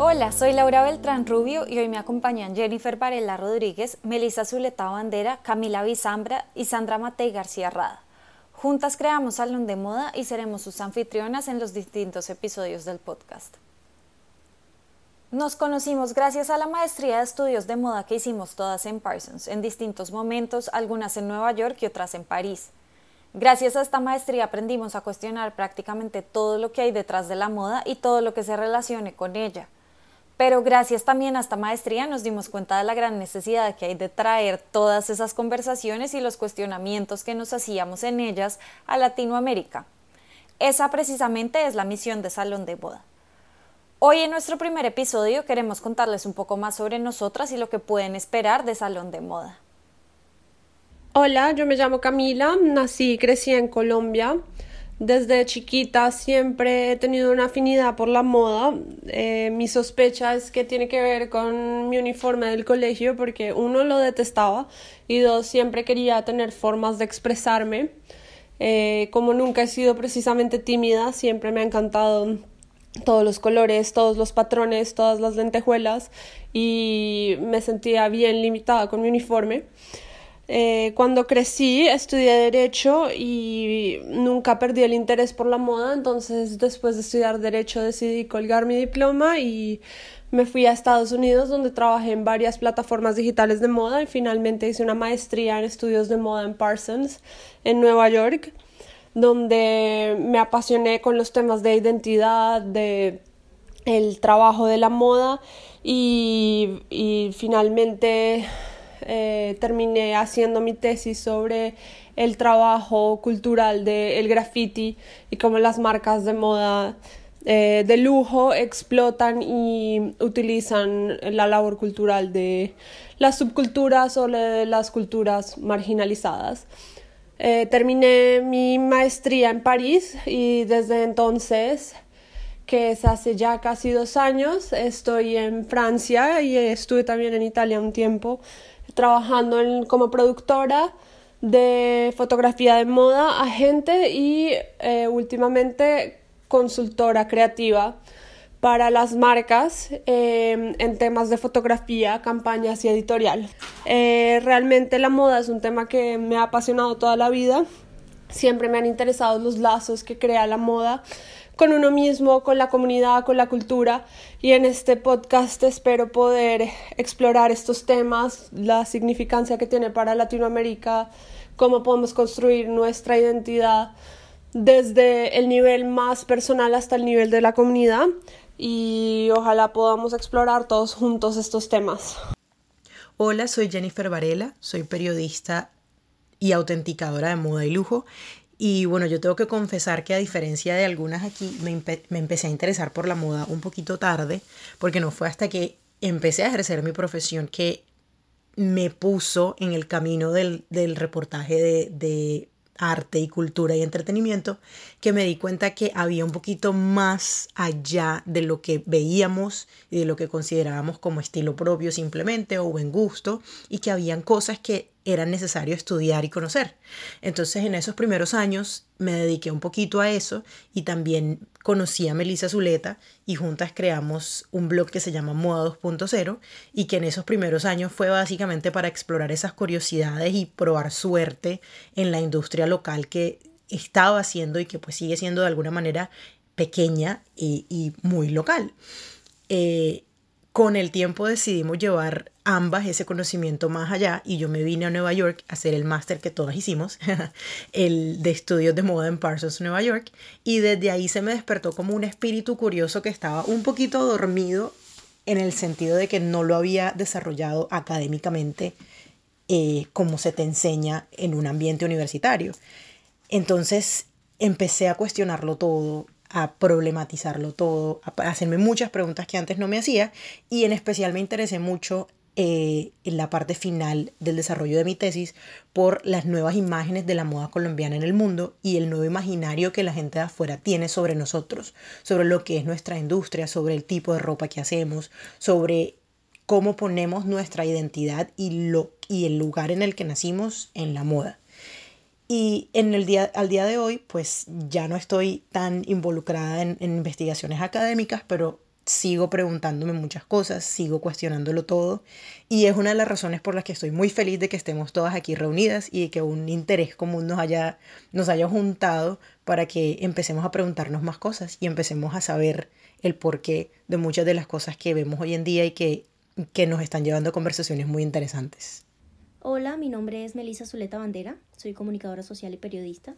Hola, soy Laura Beltrán Rubio y hoy me acompañan Jennifer Varela Rodríguez, Melissa Zuleta Bandera, Camila Bizambra y Sandra Matei García Rada. Juntas creamos Salón de Moda y seremos sus anfitrionas en los distintos episodios del podcast. Nos conocimos gracias a la maestría de estudios de moda que hicimos todas en Parsons, en distintos momentos, algunas en Nueva York y otras en París. Gracias a esta maestría aprendimos a cuestionar prácticamente todo lo que hay detrás de la moda y todo lo que se relacione con ella. Pero gracias también a esta maestría nos dimos cuenta de la gran necesidad que hay de traer todas esas conversaciones y los cuestionamientos que nos hacíamos en ellas a Latinoamérica. Esa precisamente es la misión de Salón de Boda. Hoy en nuestro primer episodio queremos contarles un poco más sobre nosotras y lo que pueden esperar de Salón de Moda. Hola, yo me llamo Camila, nací y crecí en Colombia. Desde chiquita siempre he tenido una afinidad por la moda. Eh, mi sospecha es que tiene que ver con mi uniforme del colegio porque uno lo detestaba y dos siempre quería tener formas de expresarme. Eh, como nunca he sido precisamente tímida, siempre me ha encantado todos los colores, todos los patrones, todas las lentejuelas y me sentía bien limitada con mi uniforme. Eh, cuando crecí estudié derecho y nunca perdí el interés por la moda, entonces después de estudiar derecho decidí colgar mi diploma y me fui a Estados Unidos donde trabajé en varias plataformas digitales de moda. Y finalmente hice una maestría en estudios de moda en Parsons en Nueva York donde me apasioné con los temas de identidad, de el trabajo de la moda. Y, y finalmente eh, terminé haciendo mi tesis sobre el trabajo cultural del graffiti y cómo las marcas de moda eh, de lujo explotan y utilizan la labor cultural de las subculturas o de las culturas marginalizadas. Eh, terminé mi maestría en París y desde entonces que es hace ya casi dos años. Estoy en Francia y estuve también en Italia un tiempo trabajando como productora de fotografía de moda, agente y eh, últimamente consultora creativa para las marcas em, en temas de fotografía, campañas y editorial. Eh, realmente la moda es un tema que me ha apasionado toda la vida. Siempre me han interesado los lazos que crea la moda con uno mismo, con la comunidad, con la cultura. Y en este podcast espero poder explorar estos temas, la significancia que tiene para Latinoamérica, cómo podemos construir nuestra identidad desde el nivel más personal hasta el nivel de la comunidad y ojalá podamos explorar todos juntos estos temas. Hola, soy Jennifer Varela, soy periodista y autenticadora de moda y lujo y bueno, yo tengo que confesar que a diferencia de algunas aquí, me, empecé a interesar por la moda un poquito tarde, porque no fue hasta que empecé a ejercer mi profesión que me puso en el camino del, reportaje de, de arte y cultura y entretenimiento, que me di cuenta que había un poquito más allá de lo que veíamos y de lo que considerábamos como estilo propio simplemente o buen gusto, y que habían cosas que era necesario estudiar y conocer. Entonces en esos primeros años me dediqué un poquito a eso y también conocí a Melissa Zuleta y juntas creamos un blog que se llama Moda 2.0 y que en esos primeros años fue básicamente para explorar esas curiosidades y probar suerte en la industria local que estaba haciendo y que pues sigue siendo de alguna manera pequeña y, muy local. Eh, con el tiempo decidimos llevar ambas ese conocimiento más allá y yo me vine a Nueva York a hacer el máster que todas hicimos, el de estudios de moda en Parsons, Nueva York, y desde ahí se me despertó como un espíritu curioso que estaba un poquito dormido en el sentido de que no lo había desarrollado académicamente eh, como se te enseña en un ambiente universitario. Entonces empecé a cuestionarlo todo, a problematizarlo todo, a hacerme muchas preguntas que antes no me hacía y en especial me interesé mucho eh, en la parte final del desarrollo de mi tesis por las nuevas imágenes de la moda colombiana en el mundo y el nuevo imaginario que la gente de afuera tiene sobre nosotros, sobre lo que es nuestra industria, sobre el tipo de ropa que hacemos, sobre cómo ponemos nuestra identidad y, lo, y el lugar en el que nacimos en la moda. Y en el día, al día de hoy, pues ya no estoy tan involucrada en, investigaciones académicas, pero sigo preguntándome muchas cosas, sigo cuestionándolo todo y es una de las razones por las que estoy muy feliz de que estemos todas aquí reunidas y que un interés común nos haya, nos haya juntado para que empecemos a preguntarnos más cosas y empecemos a saber el porqué de muchas de las cosas que vemos hoy en día y que, que nos están llevando a conversaciones muy interesantes. Hola, mi nombre es Melissa Zuleta Bandera, soy comunicadora social y periodista.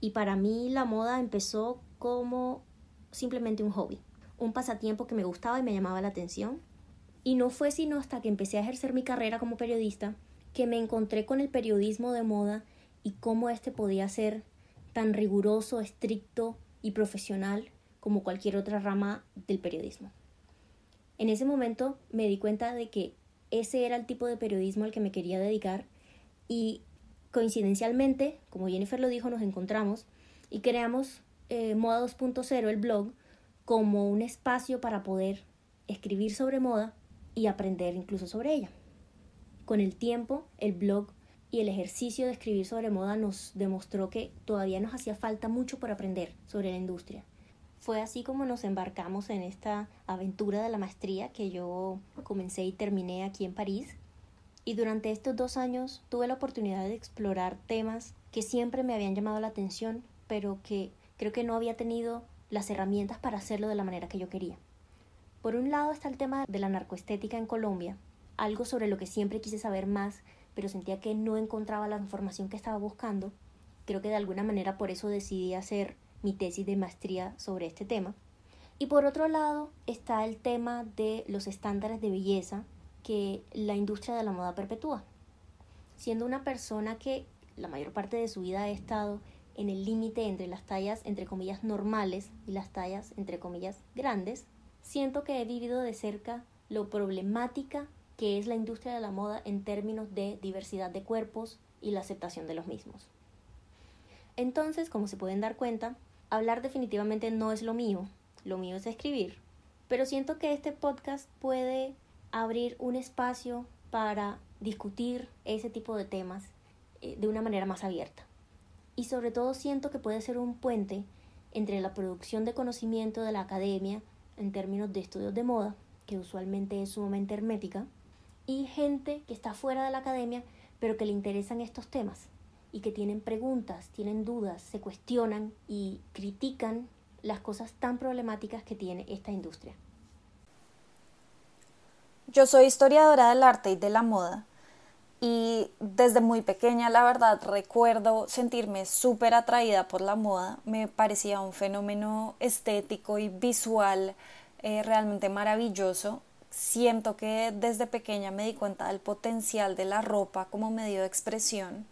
Y para mí la moda empezó como simplemente un hobby, un pasatiempo que me gustaba y me llamaba la atención. Y no fue sino hasta que empecé a ejercer mi carrera como periodista que me encontré con el periodismo de moda y cómo éste podía ser tan riguroso, estricto y profesional como cualquier otra rama del periodismo. En ese momento me di cuenta de que ese era el tipo de periodismo al que me quería dedicar y coincidencialmente, como Jennifer lo dijo, nos encontramos y creamos eh, Moda 2.0, el blog, como un espacio para poder escribir sobre moda y aprender incluso sobre ella. Con el tiempo, el blog y el ejercicio de escribir sobre moda nos demostró que todavía nos hacía falta mucho por aprender sobre la industria fue así como nos embarcamos en esta aventura de la maestría que yo comencé y terminé aquí en París. Y durante estos dos años tuve la oportunidad de explorar temas que siempre me habían llamado la atención, pero que creo que no había tenido las herramientas para hacerlo de la manera que yo quería. Por un lado está el tema de la narcoestética en Colombia, algo sobre lo que siempre quise saber más, pero sentía que no encontraba la información que estaba buscando. Creo que de alguna manera por eso decidí hacer mi tesis de maestría sobre este tema. Y por otro lado está el tema de los estándares de belleza que la industria de la moda perpetúa. Siendo una persona que la mayor parte de su vida ha estado en el límite entre las tallas entre comillas normales y las tallas entre comillas grandes, siento que he vivido de cerca lo problemática que es la industria de la moda en términos de diversidad de cuerpos y la aceptación de los mismos. Entonces, como se pueden dar cuenta, hablar definitivamente no es lo mío, lo mío es escribir, pero siento que este podcast puede abrir un espacio para discutir ese tipo de temas eh, de una manera más abierta. Y sobre todo siento que puede ser un puente entre la producción de conocimiento de la academia en términos de estudios de moda, que usualmente es sumamente hermética, y gente que está fuera de la academia pero que le interesan estos temas y que tienen preguntas, tienen dudas, se cuestionan y critican las cosas tan problemáticas que tiene esta industria. Yo soy historiadora del arte y de la moda y desde muy pequeña la verdad recuerdo sentirme súper atraída por la moda, me parecía un fenómeno estético y visual eh, realmente maravilloso. Siento que desde pequeña me di cuenta del potencial de la ropa como medio de expresión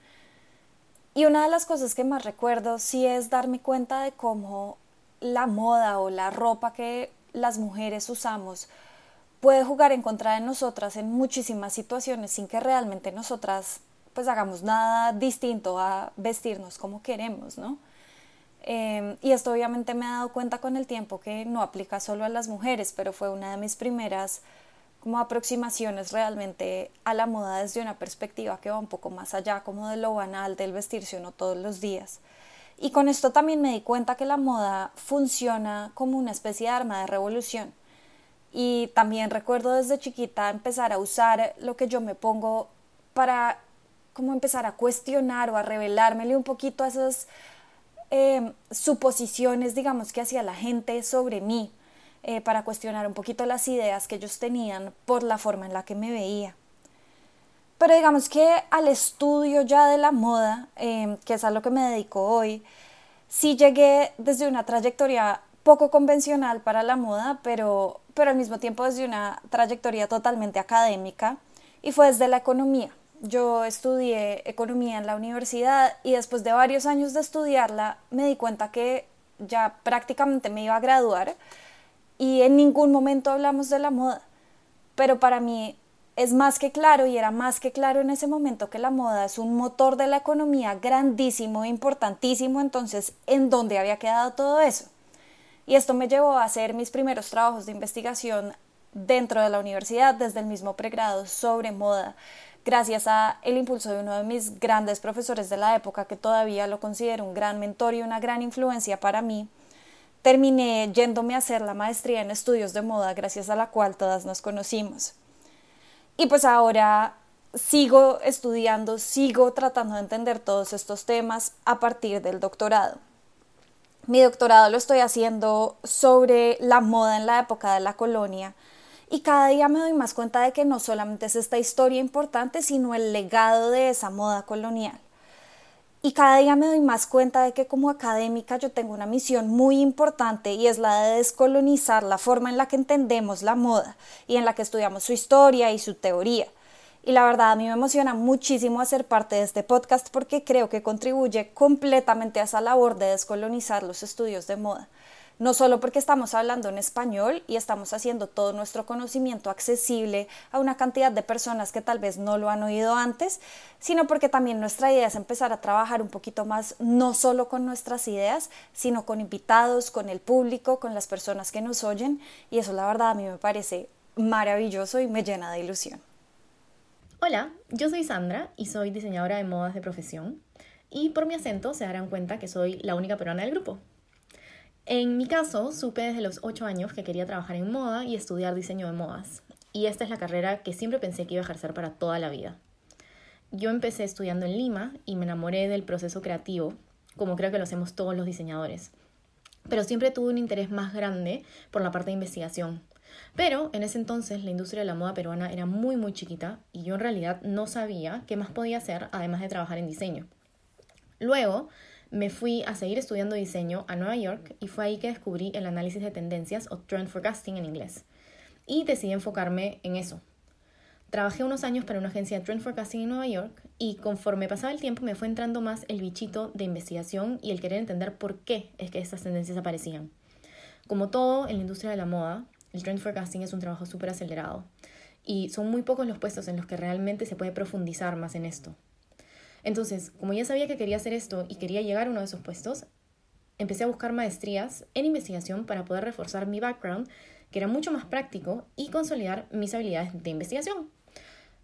y una de las cosas que más recuerdo sí es darme cuenta de cómo la moda o la ropa que las mujeres usamos puede jugar en contra de nosotras en muchísimas situaciones sin que realmente nosotras pues hagamos nada distinto a vestirnos como queremos, ¿no? Em, y esto obviamente me he dado cuenta con el tiempo que no aplica solo a las mujeres, pero fue una de mis primeras como aproximaciones realmente a la moda desde una perspectiva que va un poco más allá, como de lo banal del vestirse uno todos los días. Y con esto también me di cuenta que la moda funciona como una especie de arma de revolución. Y también recuerdo desde chiquita empezar a usar lo que yo me pongo para como empezar a cuestionar o a revelármele un poquito a esas eh, suposiciones, digamos, que hacía la gente sobre mí eh, para cuestionar un poquito las ideas que ellos tenían por la forma en la que me veía. Pero digamos que al estudio ya de la moda, em, que es a lo que me dedico hoy, sí llegué desde una trayectoria poco convencional para la moda, pero, pero al mismo tiempo desde una trayectoria totalmente académica y fue desde la economía. Yo estudié economía en la universidad y después de varios años de estudiarla me di cuenta que ya prácticamente me iba a graduar y en ningún momento hablamos de la moda. Pero para mí es más que claro y era más que claro en ese momento que la moda es un motor de la economía grandísimo importantísimo, entonces, ¿en dónde había quedado todo eso? Y esto me llevó a hacer mis primeros trabajos de investigación dentro de la universidad, desde el mismo pregrado, sobre moda, gracias a el impulso de uno de mis grandes profesores de la época, que todavía lo considero un gran mentor y una gran influencia para mí, terminé yéndome a hacer la maestría en estudios de moda, gracias a la cual todas nos conocimos. Y pues ahora sigo estudiando, sigo tratando de entender todos estos temas a partir del doctorado. Mi doctorado lo estoy haciendo sobre la moda en la época de la colonia y cada día me doy más cuenta de que no solamente es esta historia importante, sino el legado de esa moda colonial. Y cada día me doy más cuenta de que como académica yo tengo una misión muy importante y es la de descolonizar la forma en la que entendemos la moda y en la que estudiamos su historia y su teoría. Y la verdad a mí me emociona muchísimo hacer parte de este podcast porque creo que contribuye completamente a esa labor de descolonizar los estudios de moda no solo porque estamos hablando en español y estamos haciendo todo nuestro conocimiento accesible a una cantidad de personas que tal vez no lo han oído antes, sino porque también nuestra idea es empezar a trabajar un poquito más no solo con nuestras ideas, sino con invitados, con el público, con las personas que nos oyen y eso la verdad a mí me parece maravilloso y me llena de ilusión. Hola, yo soy Sandra y soy diseñadora de modas de profesión y por mi acento se darán cuenta que soy la única peruana del grupo. En mi caso, supe desde los 8 años que quería trabajar en moda y estudiar diseño de modas. Y esta es la carrera que siempre pensé que iba a ejercer para toda la vida. Yo empecé estudiando en Lima y me enamoré del proceso creativo, como creo que lo hacemos todos los diseñadores. Pero siempre tuve un interés más grande por la parte de investigación. Pero en ese entonces la industria de la moda peruana era muy muy chiquita y yo en realidad no sabía qué más podía hacer además de trabajar en diseño. Luego me fui a seguir estudiando diseño a Nueva York y fue ahí que descubrí el análisis de tendencias o trend forecasting en inglés. Y decidí enfocarme en eso. Trabajé unos años para una agencia de trend forecasting en Nueva York y conforme pasaba el tiempo me fue entrando más el bichito de investigación y el querer entender por qué es que estas tendencias aparecían. Como todo en la industria de la moda, el trend forecasting es un trabajo súper acelerado y son muy pocos los puestos en los que realmente se puede profundizar más en esto. Entonces, como ya sabía que quería hacer esto y quería llegar a uno de esos puestos, empecé a buscar maestrías en investigación para poder reforzar mi background, que era mucho más práctico, y consolidar mis habilidades de investigación.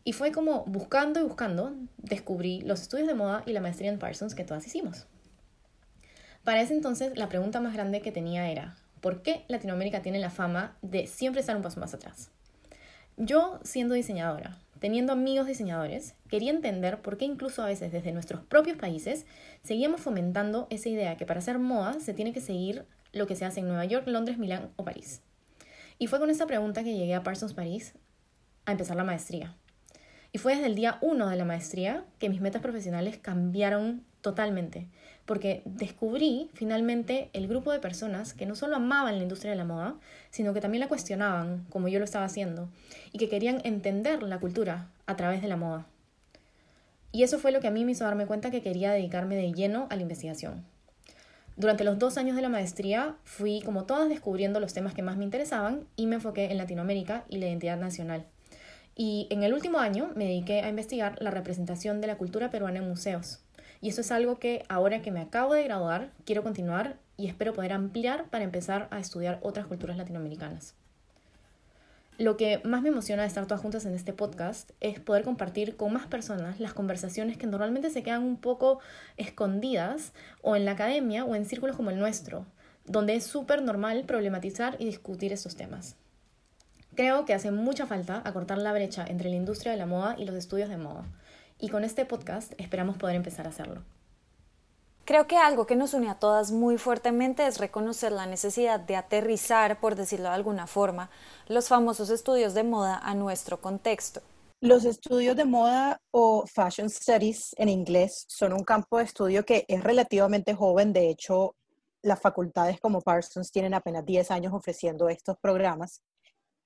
Y fue como buscando y buscando, descubrí los estudios de moda y la maestría en Parsons que todas hicimos. Para ese entonces, la pregunta más grande que tenía era, ¿por qué Latinoamérica tiene la fama de siempre estar un paso más atrás? Yo, siendo diseñadora, teniendo amigos diseñadores, quería entender por qué incluso a veces desde nuestros propios países seguíamos fomentando esa idea que para hacer moda se tiene que seguir lo que se hace en Nueva York, Londres, Milán o París. Y fue con esta pregunta que llegué a Parsons París a empezar la maestría. Fue desde el día uno de la maestría que mis metas profesionales cambiaron totalmente, porque descubrí finalmente el grupo de personas que no solo amaban la industria de la moda, sino que también la cuestionaban, como yo lo estaba haciendo, y que querían entender la cultura a través de la moda. Y eso fue lo que a mí me hizo darme cuenta que quería dedicarme de lleno a la investigación. Durante los dos años de la maestría fui, como todas, descubriendo los temas que más me interesaban y me enfoqué en Latinoamérica y la identidad nacional. Y en el último año me dediqué a investigar la representación de la cultura peruana en museos. Y eso es algo que ahora que me acabo de graduar, quiero continuar y espero poder ampliar para empezar a estudiar otras culturas latinoamericanas. Lo que más me emociona de estar todas juntas en este podcast es poder compartir con más personas las conversaciones que normalmente se quedan un poco escondidas o en la academia o en círculos como el nuestro, donde es súper normal problematizar y discutir estos temas. Creo que hace mucha falta acortar la brecha entre la industria de la moda y los estudios de moda y con este podcast esperamos poder empezar a hacerlo. Creo que algo que nos une a todas muy fuertemente es reconocer la necesidad de aterrizar, por decirlo de alguna forma, los famosos estudios de moda a nuestro contexto. Los estudios de moda o fashion studies en inglés son un campo de estudio que es relativamente joven. De hecho, las facultades como Parsons tienen apenas 10 años ofreciendo estos programas,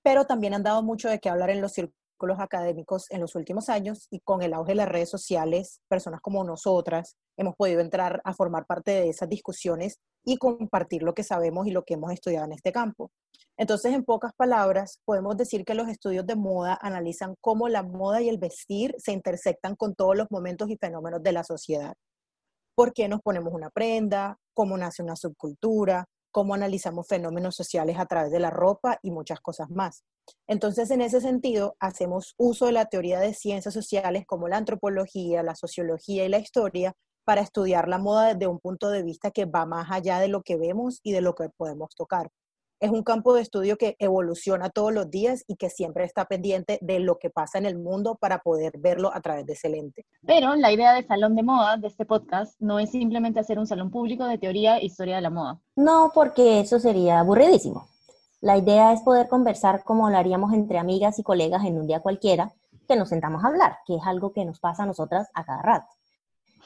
pero también han dado mucho de qué hablar en los círculos académicos en los últimos años y con el auge de las redes sociales, personas como nosotras hemos podido entrar a formar parte de esas discusiones y compartir lo que sabemos y lo que hemos estudiado en este campo. Entonces, en pocas palabras, podemos decir que los estudios de moda analizan cómo la moda y el vestir se intersectan con todos los momentos y fenómenos de la sociedad. ¿Por qué nos ponemos una prenda? ¿Cómo nace una subcultura? ¿Cómo analizamos fenómenos sociales a través de la ropa y muchas cosas más? Entonces, en ese sentido, hacemos uso de la teoría de ciencias sociales como la antropología, la sociología y la historia para estudiar la moda desde un punto de vista que va más allá de lo que vemos y de lo que podemos tocar. Es un campo de estudio que evoluciona todos los días y que siempre está pendiente de lo que pasa en el mundo para poder verlo a través de ese lente. Pero la idea del salón de moda de este podcast no es simplemente hacer un salón público de teoría e historia de la moda. No, porque eso sería aburridísimo. La idea es poder conversar como lo haríamos entre amigas y colegas en un día cualquiera, que nos sentamos a hablar, que es algo que nos pasa a nosotras a cada rato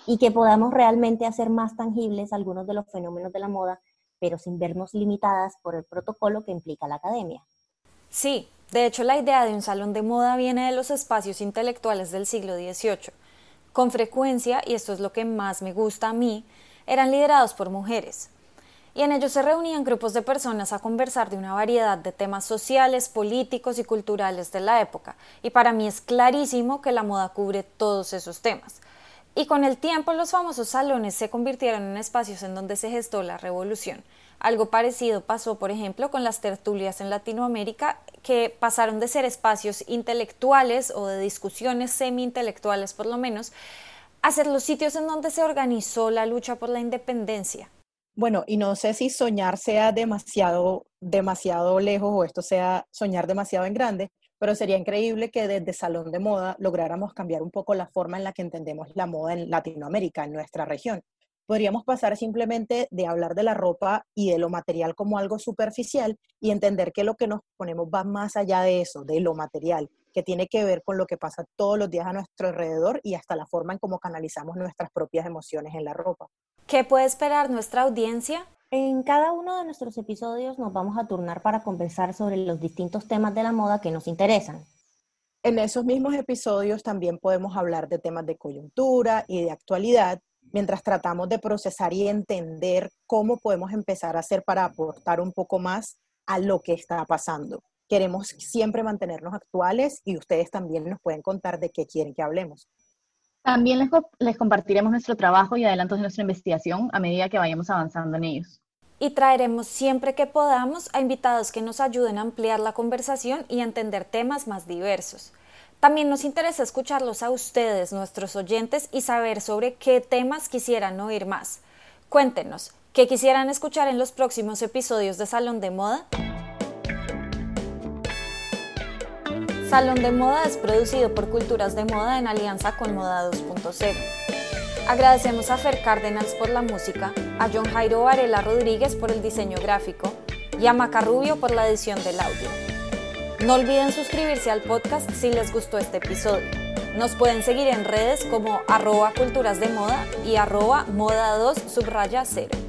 y que podamos realmente hacer más tangibles algunos de los fenómenos de la moda, pero sin vernos limitadas por el protocolo que implica la academia. Sí, de hecho la idea de un salón de moda viene de los espacios intelectuales del siglo XVIII. Con frecuencia, y esto es lo que más me gusta a mí, eran liderados por mujeres. Y en ellos se reunían grupos de personas a conversar de una variedad de temas sociales, políticos y culturales de la época. Y para mí es clarísimo que la moda cubre todos esos temas. Y con el tiempo los famosos salones se convirtieron en espacios en donde se gestó la revolución. Algo parecido pasó, por ejemplo, con las tertulias en Latinoamérica, que pasaron de ser espacios intelectuales o de discusiones semi-intelectuales por lo menos, a ser los sitios en donde se organizó la lucha por la independencia. Bueno, y no sé si soñar sea demasiado, demasiado lejos o esto sea soñar demasiado en grande, pero sería increíble que desde Salón de Moda lográramos cambiar un poco la forma en la que entendemos la moda en Latinoamérica, en nuestra región. Podríamos pasar simplemente de hablar de la ropa y de lo material como algo superficial y entender que lo que nos ponemos va más allá de eso, de lo material, que tiene que ver con lo que pasa todos los días a nuestro alrededor y hasta la forma en cómo canalizamos nuestras propias emociones en la ropa. ¿Qué puede esperar nuestra audiencia? En cada uno de nuestros episodios nos vamos a turnar para conversar sobre los distintos temas de la moda que nos interesan. En esos mismos episodios también podemos hablar de temas de coyuntura y de actualidad, mientras tratamos de procesar y entender cómo podemos empezar a hacer para aportar un poco más a lo que está pasando. Queremos siempre mantenernos actuales y ustedes también nos pueden contar de qué quieren que hablemos. También les, compartiremos nuestro trabajo y adelantos de nuestra investigación a medida que vayamos avanzando en ellos. Y traeremos siempre que podamos a invitados que nos ayuden a ampliar la conversación y a entender temas más diversos. También nos interesa escucharlos a ustedes, nuestros oyentes, y saber sobre qué temas quisieran oír más. Cuéntenos, ¿qué quisieran escuchar en los próximos episodios de Salón de Moda? Salón de Moda es producido por Culturas de Moda en alianza con Moda 2.0. Agradecemos a Fer Cárdenas por la música, a John Jairo Varela Rodríguez por el diseño gráfico y a Maca Rubio por la edición del audio. No olviden suscribirse al podcast si les gustó este episodio. Nos pueden seguir en redes como arroba culturas de moda y arroba moda 2 subraya 0.